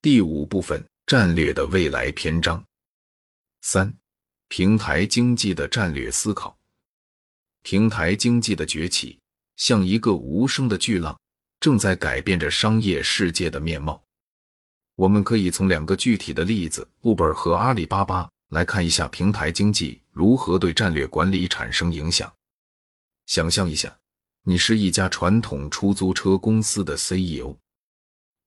第五部分：战略的未来篇章。三、平台经济的战略思考。平台经济的崛起像一个无声的巨浪，正在改变着商业世界的面貌。我们可以从两个具体的例子，Uber 和阿里巴巴，来看一下平台经济如何对战略管理产生影响。想象一下，你是一家传统出租车公司的 CEO。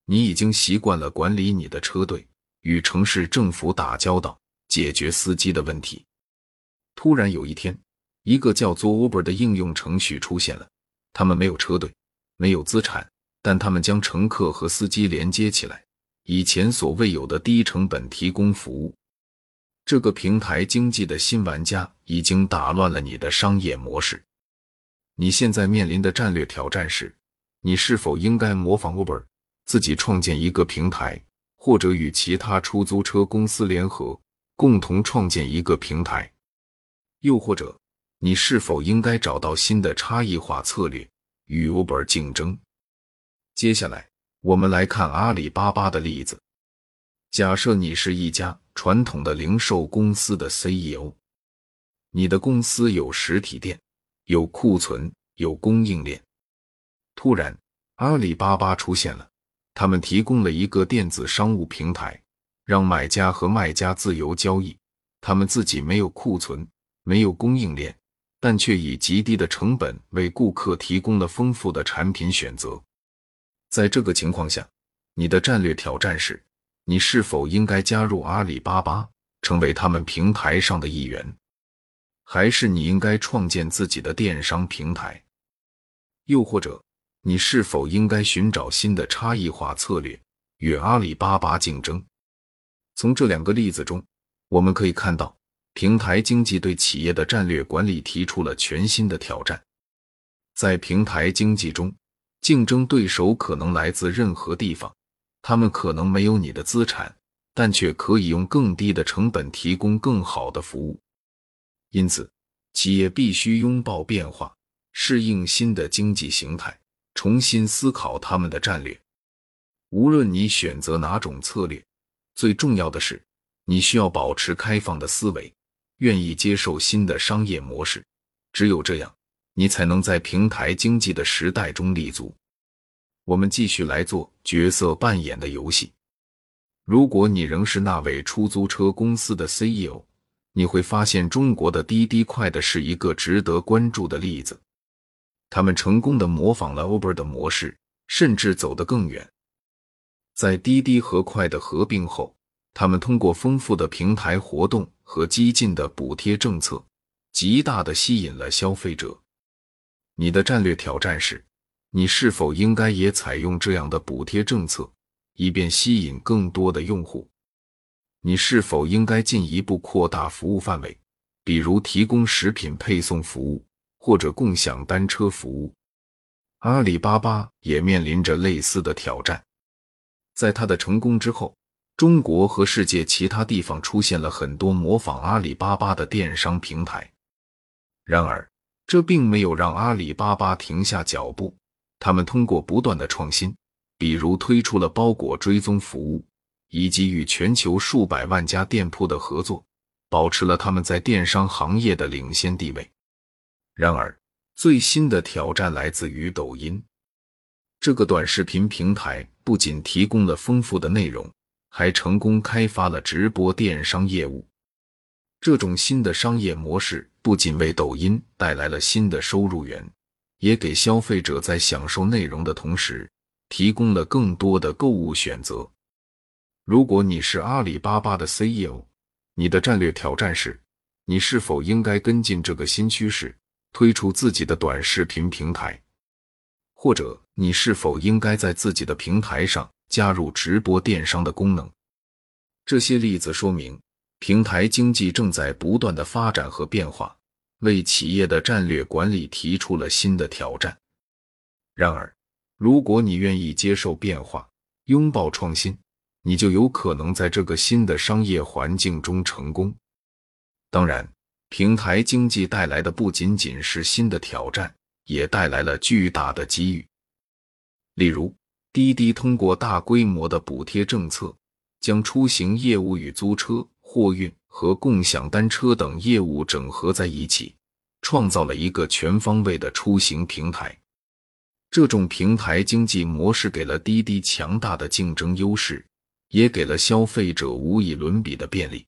你已经习惯了管理你的车队，与城市政府打交道，解决司机的问题。突然有一天，一个叫做 Uber 的应用程序出现了。他们没有车队，没有资产，但他们将乘客和司机连接起来，以前所未有的低成本提供服务。这个平台经济的新玩家已经打乱了你的商业模式。你现在面临的战略挑战是：你是否应该模仿 Uber？自己创建一个平台，或者与其他出租车公司联合，共同创建一个平台。又或者，你是否应该找到新的差异化策略与 Uber 竞争？接下来，我们来看阿里巴巴的例子。假设你是一家传统的零售公司的 CEO，你的公司有实体店，有库存，有供应链。突然，阿里巴巴出现了。他们提供了一个电子商务平台，让买家和卖家自由交易。他们自己没有库存，没有供应链，但却以极低的成本为顾客提供了丰富的产品选择。在这个情况下，你的战略挑战是：你是否应该加入阿里巴巴，成为他们平台上的一员，还是你应该创建自己的电商平台？又或者？你是否应该寻找新的差异化策略与阿里巴巴竞争？从这两个例子中，我们可以看到，平台经济对企业的战略管理提出了全新的挑战。在平台经济中，竞争对手可能来自任何地方，他们可能没有你的资产，但却可以用更低的成本提供更好的服务。因此，企业必须拥抱变化，适应新的经济形态。重新思考他们的战略。无论你选择哪种策略，最重要的是你需要保持开放的思维，愿意接受新的商业模式。只有这样，你才能在平台经济的时代中立足。我们继续来做角色扮演的游戏。如果你仍是那位出租车公司的 CEO，你会发现中国的滴滴快的是一个值得关注的例子。他们成功的模仿了 Uber 的模式，甚至走得更远。在滴滴和快的合并后，他们通过丰富的平台活动和激进的补贴政策，极大的吸引了消费者。你的战略挑战是：你是否应该也采用这样的补贴政策，以便吸引更多的用户？你是否应该进一步扩大服务范围，比如提供食品配送服务？或者共享单车服务，阿里巴巴也面临着类似的挑战。在它的成功之后，中国和世界其他地方出现了很多模仿阿里巴巴的电商平台。然而，这并没有让阿里巴巴停下脚步。他们通过不断的创新，比如推出了包裹追踪服务，以及与全球数百万家店铺的合作，保持了他们在电商行业的领先地位。然而，最新的挑战来自于抖音。这个短视频平台不仅提供了丰富的内容，还成功开发了直播电商业务。这种新的商业模式不仅为抖音带来了新的收入源，也给消费者在享受内容的同时提供了更多的购物选择。如果你是阿里巴巴的 CEO，你的战略挑战是：你是否应该跟进这个新趋势？推出自己的短视频平台，或者你是否应该在自己的平台上加入直播电商的功能？这些例子说明，平台经济正在不断的发展和变化，为企业的战略管理提出了新的挑战。然而，如果你愿意接受变化，拥抱创新，你就有可能在这个新的商业环境中成功。当然。平台经济带来的不仅仅是新的挑战，也带来了巨大的机遇。例如，滴滴通过大规模的补贴政策，将出行业务与租车、货运和共享单车等业务整合在一起，创造了一个全方位的出行平台。这种平台经济模式给了滴滴强大的竞争优势，也给了消费者无以伦比的便利。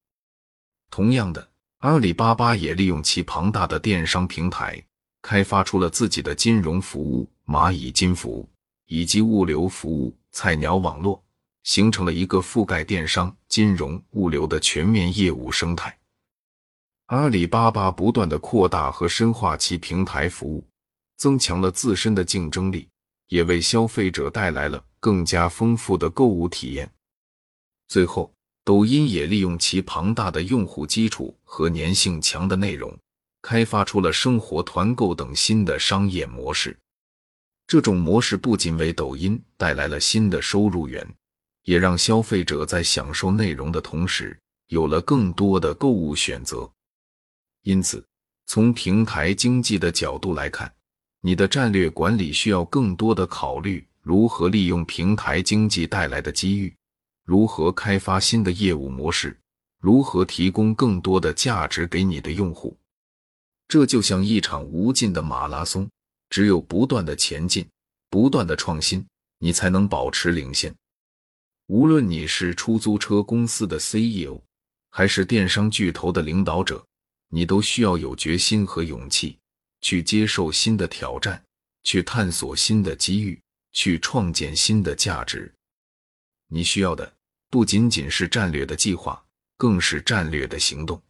同样的，阿里巴巴也利用其庞大的电商平台，开发出了自己的金融服务——蚂蚁金服，以及物流服务“菜鸟网络”，形成了一个覆盖电商、金融、物流的全面业务生态。阿里巴巴不断的扩大和深化其平台服务。增强了自身的竞争力，也为消费者带来了更加丰富的购物体验。最后，抖音也利用其庞大的用户基础和粘性强的内容，开发出了生活团购等新的商业模式。这种模式不仅为抖音带来了新的收入源，也让消费者在享受内容的同时，有了更多的购物选择。因此，从平台经济的角度来看，你的战略管理需要更多的考虑如何利用平台经济带来的机遇，如何开发新的业务模式，如何提供更多的价值给你的用户。这就像一场无尽的马拉松，只有不断的前进，不断的创新，你才能保持领先。无论你是出租车公司的 CEO，还是电商巨头的领导者，你都需要有决心和勇气。去接受新的挑战，去探索新的机遇，去创建新的价值。你需要的不仅仅是战略的计划，更是战略的行动。